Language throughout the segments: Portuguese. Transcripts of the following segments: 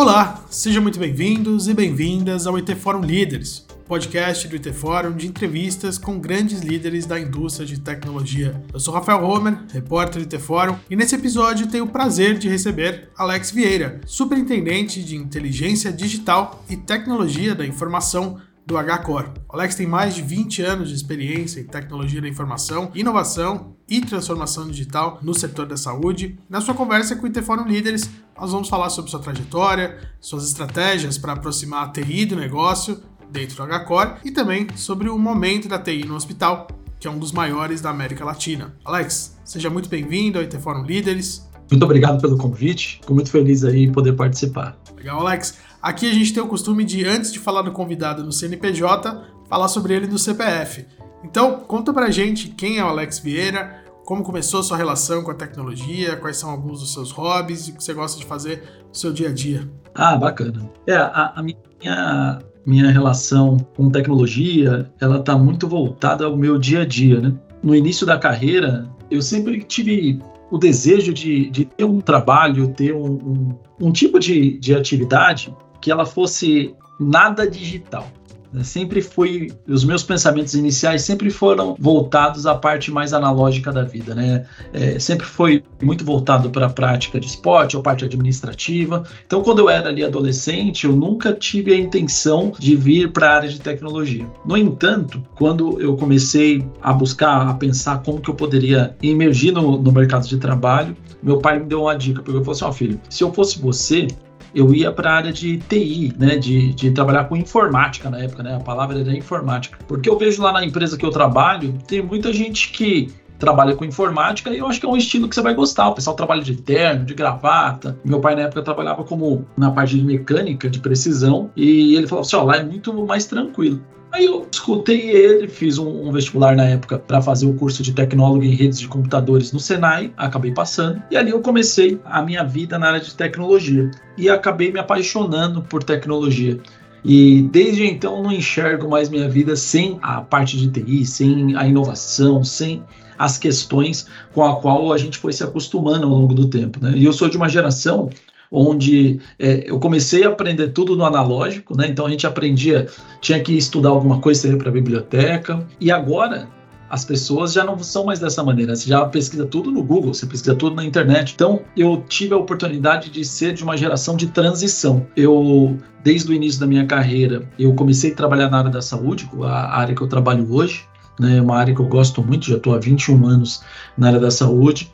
Olá, sejam muito bem-vindos e bem-vindas ao IT Forum Líderes, podcast do IT Forum de entrevistas com grandes líderes da indústria de tecnologia. Eu sou Rafael Homer, repórter do IT Forum, e nesse episódio tenho o prazer de receber Alex Vieira, superintendente de inteligência digital e tecnologia da informação do HCore. O Alex tem mais de 20 anos de experiência em tecnologia da informação, inovação e transformação digital no setor da saúde. Na sua conversa com o IT Forum Líderes, nós vamos falar sobre sua trajetória, suas estratégias para aproximar a TI do negócio dentro do HCore e também sobre o momento da TI no hospital, que é um dos maiores da América Latina. Alex, seja muito bem-vindo ao IT Forum Líderes. Muito obrigado pelo convite. Fico muito feliz aí em poder participar. Legal, Alex. Aqui a gente tem o costume de, antes de falar do convidado no CNPJ, falar sobre ele no CPF. Então, conta pra gente quem é o Alex Vieira, como começou sua relação com a tecnologia, quais são alguns dos seus hobbies e o que você gosta de fazer no seu dia a dia. Ah, bacana. É, a, a minha, minha relação com tecnologia, ela tá muito voltada ao meu dia a dia, né? No início da carreira, eu sempre tive o desejo de, de ter um trabalho, ter um, um, um tipo de, de atividade que ela fosse nada digital. Né? Sempre fui, os meus pensamentos iniciais sempre foram voltados à parte mais analógica da vida, né? É, sempre foi muito voltado para a prática de esporte ou parte administrativa. Então, quando eu era ali adolescente, eu nunca tive a intenção de vir para a área de tecnologia. No entanto, quando eu comecei a buscar, a pensar como que eu poderia emergir no, no mercado de trabalho, meu pai me deu uma dica, porque eu falou assim, ó oh, filho, se eu fosse você, eu ia para a área de TI, né, de, de trabalhar com informática na época, né, a palavra era informática. Porque eu vejo lá na empresa que eu trabalho, tem muita gente que trabalha com informática e eu acho que é um estilo que você vai gostar. O pessoal trabalha de terno, de gravata. Meu pai na época trabalhava como na parte de mecânica, de precisão, e ele falou assim: ó, lá é muito mais tranquilo. Aí eu escutei ele, fiz um, um vestibular na época para fazer o curso de tecnólogo em redes de computadores no Senai, acabei passando, e ali eu comecei a minha vida na área de tecnologia e acabei me apaixonando por tecnologia. E desde então não enxergo mais minha vida sem a parte de TI, sem a inovação, sem as questões com a qual a gente foi se acostumando ao longo do tempo. Né? E eu sou de uma geração onde é, eu comecei a aprender tudo no analógico, né? Então a gente aprendia, tinha que estudar alguma coisa, ia para a biblioteca. E agora as pessoas já não são mais dessa maneira. Você já pesquisa tudo no Google, você pesquisa tudo na internet. Então, eu tive a oportunidade de ser de uma geração de transição. Eu, desde o início da minha carreira, eu comecei a trabalhar na área da saúde, a área que eu trabalho hoje, né, uma área que eu gosto muito, já estou há 21 anos na área da saúde.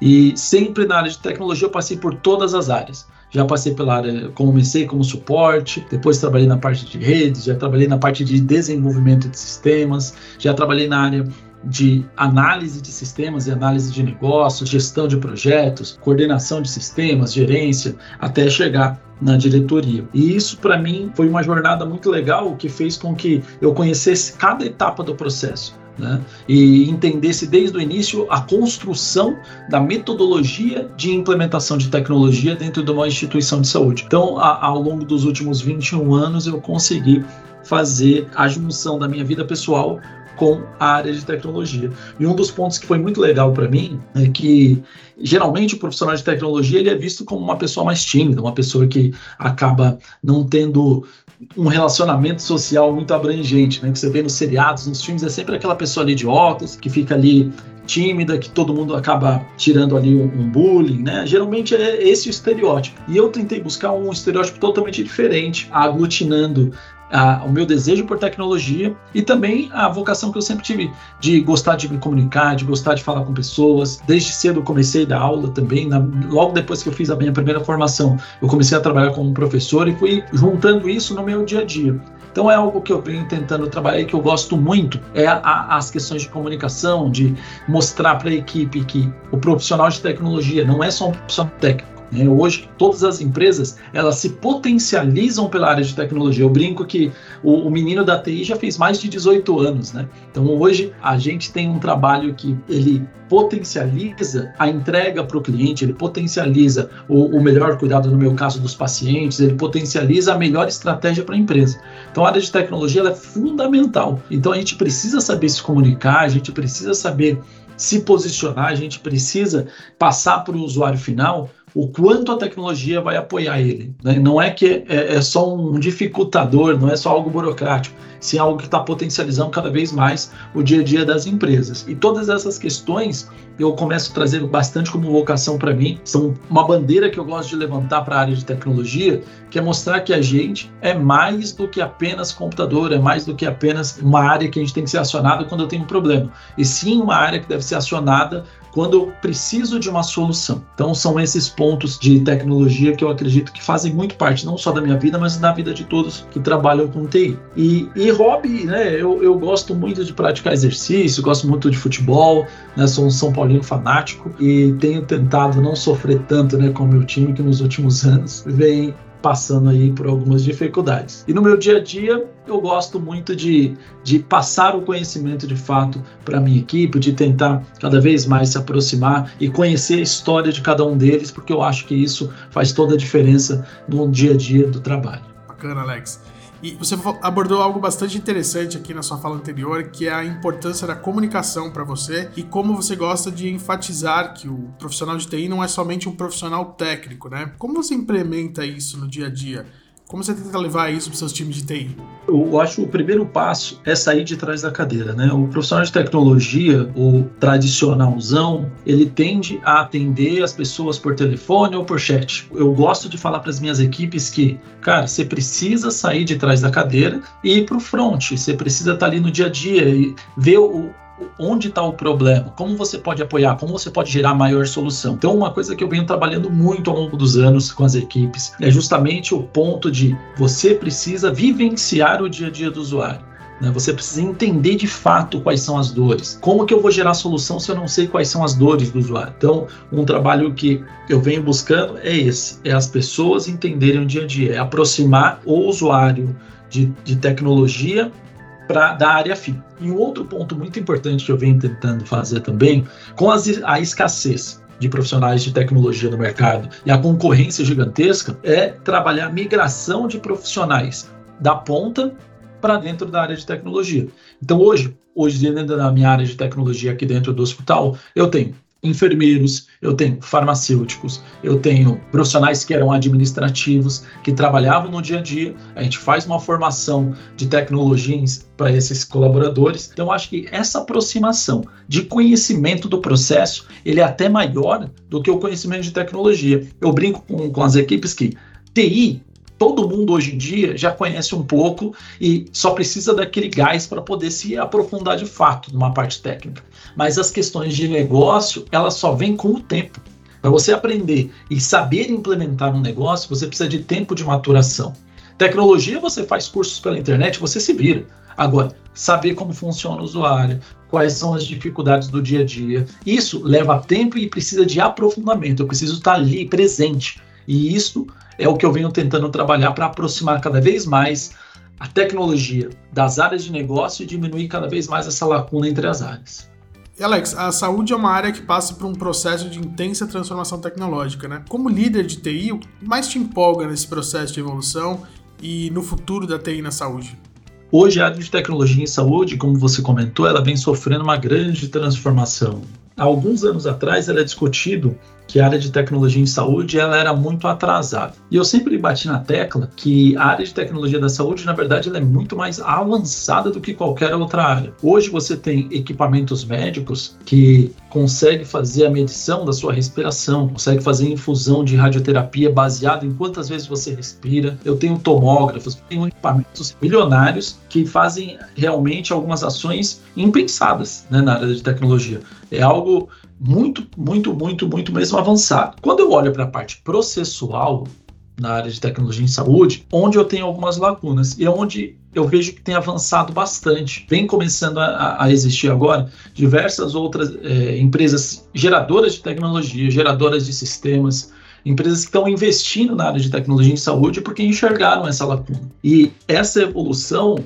E sempre na área de tecnologia eu passei por todas as áreas. Já passei pela área, comecei como suporte, depois trabalhei na parte de redes, já trabalhei na parte de desenvolvimento de sistemas, já trabalhei na área de análise de sistemas e análise de negócios, gestão de projetos, coordenação de sistemas, gerência, até chegar na diretoria. E isso para mim foi uma jornada muito legal que fez com que eu conhecesse cada etapa do processo né? e entendesse desde o início a construção da metodologia de implementação de tecnologia dentro de uma instituição de saúde. Então, a, ao longo dos últimos 21 anos, eu consegui fazer a junção da minha vida pessoal com a área de tecnologia. E um dos pontos que foi muito legal para mim é que geralmente o profissional de tecnologia ele é visto como uma pessoa mais tímida, uma pessoa que acaba não tendo um relacionamento social muito abrangente, né? Que você vê nos seriados, nos filmes, é sempre aquela pessoa ali de óculos, que fica ali tímida, que todo mundo acaba tirando ali um, bullying, né? Geralmente é esse o estereótipo. E eu tentei buscar um estereótipo totalmente diferente, aglutinando a, o meu desejo por tecnologia e também a vocação que eu sempre tive de gostar de me comunicar, de gostar de falar com pessoas. Desde cedo eu comecei da aula também. Na, logo depois que eu fiz a minha primeira formação, eu comecei a trabalhar como professor e fui juntando isso no meu dia a dia. Então é algo que eu venho tentando trabalhar e que eu gosto muito, é a, a, as questões de comunicação, de mostrar para a equipe que o profissional de tecnologia não é só um profissional técnico, né? Hoje, todas as empresas elas se potencializam pela área de tecnologia. Eu brinco que o, o, menino da TI já fez mais de 18 anos, né? Então, hoje, a gente tem um trabalho que ele potencializa a entrega para o cliente, ele potencializa o, o, melhor cuidado, no meu caso, dos pacientes, ele potencializa a melhor estratégia para a empresa. Então, a área de tecnologia é fundamental. Então, a gente precisa saber se comunicar, a gente precisa saber se posicionar, a gente precisa passar para o usuário final o quanto a tecnologia vai apoiar ele. Né? Não é que é, é, só um dificultador, não é só algo burocrático, sim algo que está potencializando cada vez mais o dia a dia das empresas. E todas essas questões eu começo a trazer bastante como vocação para mim, são uma bandeira que eu gosto de levantar para a área de tecnologia, que é mostrar que a gente é mais do que apenas computador, é mais do que apenas uma área que a gente tem que ser acionado quando eu tenho um problema, e sim uma área que deve ser acionada quando eu preciso de uma solução. Então, são esses pontos de tecnologia que eu acredito que fazem muito parte, não só da minha vida, mas da vida de todos que trabalham com TI. E, e hobby, né? Eu, eu gosto muito de praticar exercício, gosto muito de futebol, né? Sou um São Paulino fanático e tenho tentado não sofrer tanto né, com o meu time, que nos últimos anos vem passando aí por algumas dificuldades. E no meu dia a dia, eu gosto muito de, de passar o conhecimento de fato para a minha equipe, de tentar cada vez mais se aproximar e conhecer a história de cada um deles, porque eu acho que isso faz toda a diferença no dia a dia do trabalho. Bacana, Alex. E você abordou algo bastante interessante aqui na sua fala anterior, que é a importância da comunicação para você e como você gosta de enfatizar que o profissional de TI não é somente um profissional técnico, né? Como você implementa isso no dia a dia? Como você tenta levar isso para seus times de TI? Eu acho o primeiro passo é sair de trás da cadeira, né? O profissional de tecnologia, o tradicionalzão, ele tende a atender as pessoas por telefone ou por chat. Eu gosto de falar para as minhas equipes que, cara, você precisa sair de trás da cadeira e ir para o front. Você precisa estar ali no dia a dia e ver o, onde está o problema, como você pode apoiar, como você pode gerar maior solução. Então, uma coisa que eu venho trabalhando muito ao longo dos anos com as equipes é justamente o ponto de você precisa vivenciar o dia a dia do usuário. Né? Você precisa entender de fato quais são as dores. Como que eu vou gerar solução se eu não sei quais são as dores do usuário? Então, um trabalho que eu venho buscando é esse: é as pessoas entenderem o dia a dia, é aproximar o usuário de, de tecnologia para da área fim. E um outro ponto muito importante que eu venho tentando fazer também, com as, a escassez de profissionais de tecnologia no mercado e a concorrência gigantesca, é trabalhar a migração de profissionais da ponta para dentro da área de tecnologia. Então hoje, hoje dentro da minha área de tecnologia aqui dentro do hospital, eu tenho enfermeiros, eu tenho farmacêuticos, eu tenho profissionais que eram administrativos, que trabalhavam no dia a dia. A gente faz uma formação de tecnologias para esses colaboradores. Então, acho que essa aproximação de conhecimento do processo, ele é até maior do que o conhecimento de tecnologia. Eu brinco com, com as equipes que TI todo mundo hoje em dia já conhece um pouco e só precisa daquele gás para poder se aprofundar de fato numa parte técnica. Mas as questões de negócio, elas só vêm com o tempo. Para você aprender e saber implementar um negócio, você precisa de tempo de maturação. Tecnologia, você faz cursos pela internet, você se vira. Agora, saber como funciona o usuário, quais são as dificuldades do dia a dia, isso leva tempo e precisa de aprofundamento. Eu preciso estar ali presente. E isso é o que eu venho tentando trabalhar para aproximar cada vez mais a tecnologia das áreas de negócio e diminuir cada vez mais essa lacuna entre as áreas. Alex, a saúde é uma área que passa por um processo de intensa transformação tecnológica, né? Como líder de TI, o que mais te empolga nesse processo de evolução e no futuro da TI na saúde? Hoje a área de tecnologia em saúde, como você comentou, ela vem sofrendo uma grande transformação. Há alguns anos atrás era discutido que a área de tecnologia em saúde ela era muito atrasada. E eu sempre bati na tecla que a área de tecnologia da saúde, na verdade, ela é muito mais avançada do que qualquer outra área. Hoje você tem equipamentos médicos que conseguem fazer a medição da sua respiração, consegue fazer infusão de radioterapia baseado em quantas vezes você respira. Eu tenho tomógrafos, tenho equipamentos milionários que fazem realmente algumas ações impensadas né, na área de tecnologia. É algo muito, muito, muito, muito mesmo avançado. Quando eu olho para a parte processual na área de tecnologia em saúde, onde eu tenho algumas lacunas e onde eu vejo que tem avançado bastante. Vem começando a, a existir agora diversas outras é, empresas geradoras de tecnologia, geradoras de sistemas, empresas que estão investindo na área de tecnologia em saúde porque enxergaram essa lacuna. E essa evolução,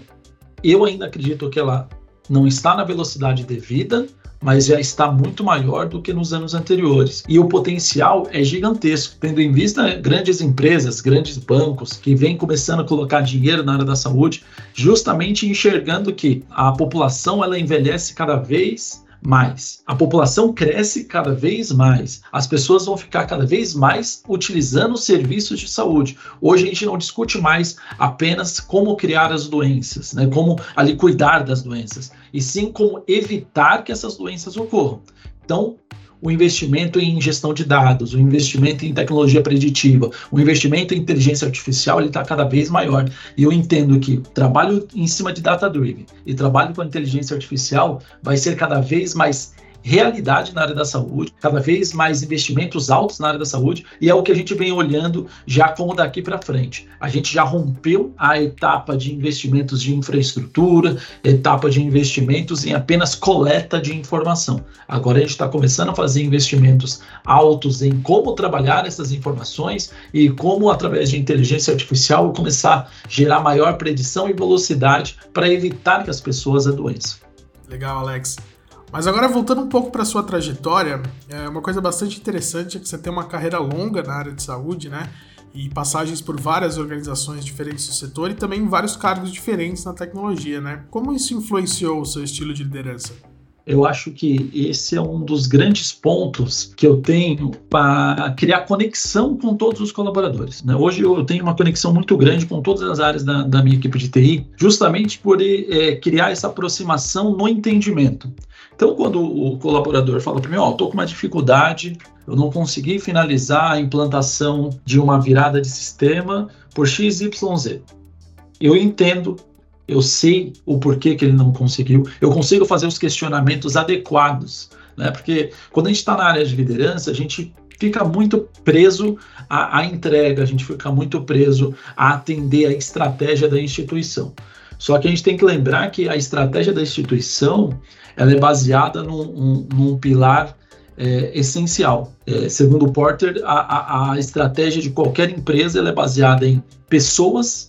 eu ainda acredito que ela não está na velocidade devida, mas já está muito maior do que nos anos anteriores. E o potencial é gigantesco, tendo em vista grandes empresas, grandes bancos que vêm começando a colocar dinheiro na área da saúde, justamente enxergando que a população ela envelhece cada vez mais. A população cresce cada vez mais. As pessoas vão ficar cada vez mais utilizando serviços de saúde. Hoje a gente não discute mais apenas como criar as doenças, né? como ali cuidar das doenças, e sim como evitar que essas doenças ocorram. Então, o investimento em gestão de dados, o investimento em tecnologia preditiva, o investimento em inteligência artificial, ele está cada vez maior. E eu entendo que trabalho em cima de data-driven e trabalho com inteligência artificial vai ser cada vez mais realidade na área da saúde, cada vez mais investimentos altos na área da saúde, e é o que a gente vem olhando já como daqui para frente. A gente já rompeu a etapa de investimentos de infraestrutura, etapa de investimentos em apenas coleta de informação. Agora a gente está começando a fazer investimentos altos em como trabalhar essas informações e como, através de inteligência artificial, começar a gerar maior predição e velocidade para evitar que as pessoas adoeçam. Legal, Alex. Mas agora voltando um pouco para sua trajetória, é uma coisa bastante interessante é que você tem uma carreira longa na área de saúde, né? E passagens por várias organizações diferentes do setor e também vários cargos diferentes na tecnologia, né? Como isso influenciou o seu estilo de liderança? Eu acho que esse é um dos grandes pontos que eu tenho para criar conexão com todos os colaboradores. Né? Hoje eu tenho uma conexão muito grande com todas as áreas da, da minha equipe de TI, justamente por é, criar essa aproximação no entendimento. Então, quando o colaborador fala para mim, ó, oh, estou com uma dificuldade, eu não consegui finalizar a implantação de uma virada de sistema por XYZ. Eu entendo eu sei o porquê que ele não conseguiu, eu consigo fazer os questionamentos adequados, né? Porque quando a gente está na área de liderança, a gente fica muito preso à, à, entrega, a gente fica muito preso a atender a estratégia da instituição. Só que a gente tem que lembrar que a estratégia da instituição ela é baseada num, um, num pilar é, essencial. É, segundo o Porter, a, a, a, estratégia de qualquer empresa é baseada em pessoas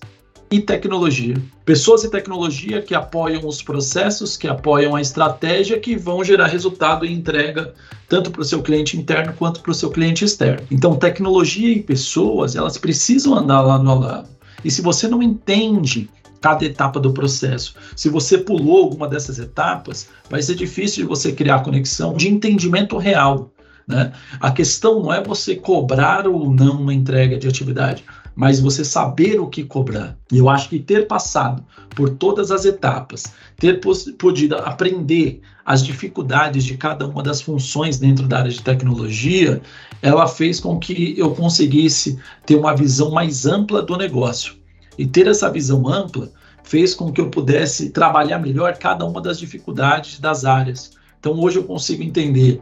e tecnologia. Pessoas e tecnologia que apoiam os processos, que apoiam a estratégia, que vão gerar resultado e entrega tanto para o seu cliente interno quanto para o seu cliente externo. Então, tecnologia e pessoas, elas precisam andar lá no lado. E se você não entende cada etapa do processo. Se você pulou alguma dessas etapas, vai ser difícil de você criar conexão de entendimento real. Né? A questão não é você cobrar ou não uma entrega de atividade mas você saber o que cobrar. E eu acho que ter passado por todas as etapas, ter podido aprender as dificuldades de cada uma das funções dentro da área de tecnologia, ela fez com que eu conseguisse ter uma visão mais ampla do negócio. E ter essa visão ampla fez com que eu pudesse trabalhar melhor cada uma das dificuldades das áreas. Então hoje eu consigo entender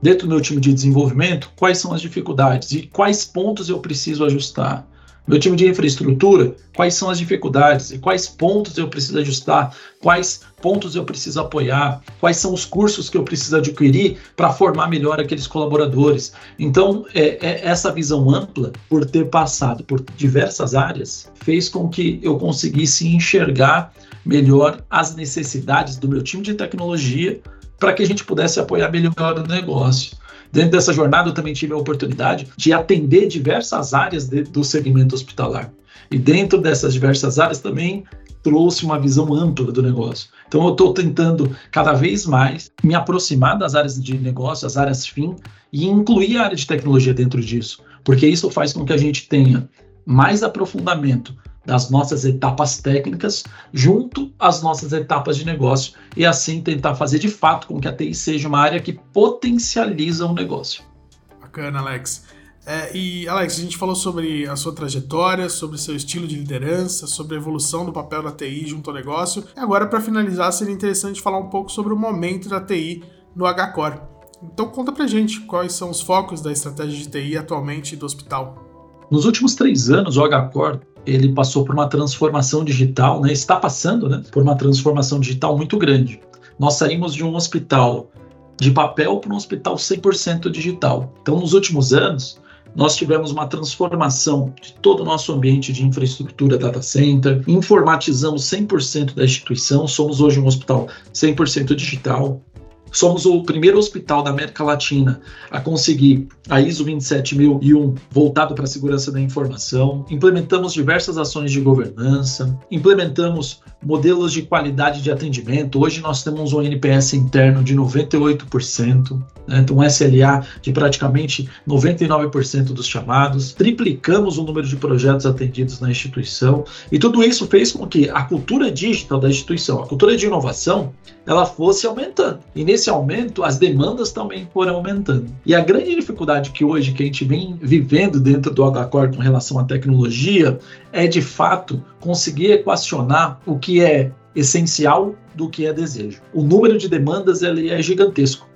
dentro do meu time de desenvolvimento quais são as dificuldades e quais pontos eu preciso ajustar. Meu time de infraestrutura, quais são as dificuldades e quais pontos eu preciso ajustar, quais pontos eu preciso apoiar, quais são os cursos que eu preciso adquirir para formar melhor aqueles colaboradores. Então, é, é, essa visão ampla, por ter passado por diversas áreas, fez com que eu conseguisse enxergar melhor as necessidades do meu time de tecnologia para que a gente pudesse apoiar melhor o negócio. Dentro dessa jornada, eu também tive a oportunidade de atender diversas áreas de, do segmento hospitalar. E dentro dessas diversas áreas também trouxe uma visão ampla do negócio. Então, eu estou tentando cada vez mais me aproximar das áreas de negócio, as áreas fim, e incluir a área de tecnologia dentro disso, porque isso faz com que a gente tenha mais aprofundamento das nossas etapas técnicas junto às nossas etapas de negócio e assim tentar fazer de fato com que a TI seja uma área que potencializa o um negócio. Bacana, Alex. É, e Alex, a gente falou sobre a sua trajetória, sobre seu estilo de liderança, sobre a evolução do papel da TI junto ao negócio. E agora, para finalizar, seria interessante falar um pouco sobre o momento da TI no HCore. Então conta pra gente quais são os focos da estratégia de TI atualmente do hospital. Nos últimos três anos, o HCore ele passou por uma transformação digital, né? está passando né? por uma transformação digital muito grande. Nós saímos de um hospital de papel para um hospital 100% digital. Então, nos últimos anos, nós tivemos uma transformação de todo o nosso ambiente de infraestrutura data center, informatizamos 100% da instituição, somos hoje um hospital 100% digital. Somos o primeiro hospital da América Latina a conseguir a ISO 27001 voltado para a segurança da informação. Implementamos diversas ações de governança, implementamos modelos de qualidade de atendimento. Hoje nós temos um NPS interno de 98%, né? então um SLA de praticamente 99% dos chamados. Triplicamos o número de projetos atendidos na instituição e tudo isso fez com que a cultura digital da instituição, a cultura de inovação, ela fosse aumentando. E nesse aumento, as demandas também foram aumentando. E a grande dificuldade que hoje que a gente vem vivendo dentro do HCore com relação à tecnologia é de fato conseguir equacionar o que é essencial do que é desejo. O número de demandas ele é gigantesco.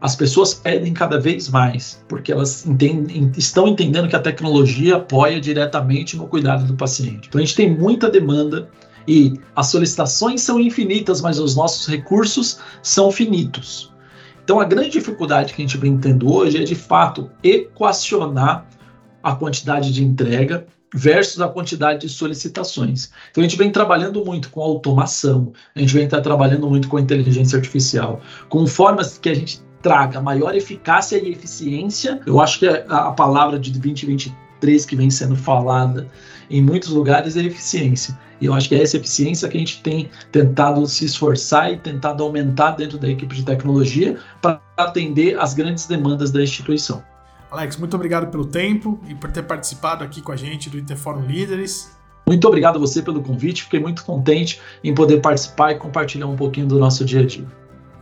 As pessoas pedem cada vez mais, porque elas entendem, estão entendendo que a tecnologia apoia diretamente no cuidado do paciente. Então a gente tem muita demanda e as solicitações são infinitas, mas os nossos recursos são finitos. Então, a grande dificuldade que a gente vem tendo hoje é, de fato, equacionar a quantidade de entrega versus a quantidade de solicitações. Então, a gente vem trabalhando muito com automação, a gente vem estar trabalhando muito com inteligência artificial, com formas que a gente traga maior eficácia e eficiência. Eu acho que a palavra de 2023 que vem sendo falada em muitos lugares é eficiência. E eu acho que é essa eficiência que a gente tem tentado se esforçar e tentado aumentar dentro da equipe de tecnologia para atender as grandes demandas da instituição. Alex, muito obrigado pelo tempo e por ter participado aqui com a gente do IT Forum Líderes. Muito obrigado a você pelo convite, fiquei muito contente em poder participar e compartilhar um pouquinho do nosso dia a dia.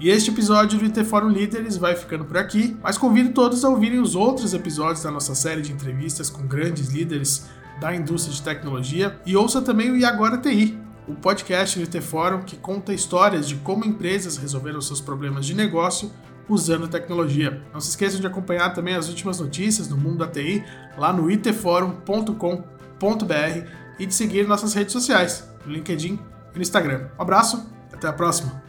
E este episódio do IT Forum Líderes vai ficando por aqui, mas convido todos a ouvirem os outros episódios da nossa série de entrevistas com grandes líderes da indústria de tecnologia e ouça também o E Agora TI, o podcast do IT Forum que conta histórias de como empresas resolveram seus problemas de negócio usando tecnologia. Não se esqueçam de acompanhar também as últimas notícias do mundo da TI lá no itforum.com.br e de seguir nossas redes sociais, no LinkedIn e no Instagram. Um abraço, até a próxima!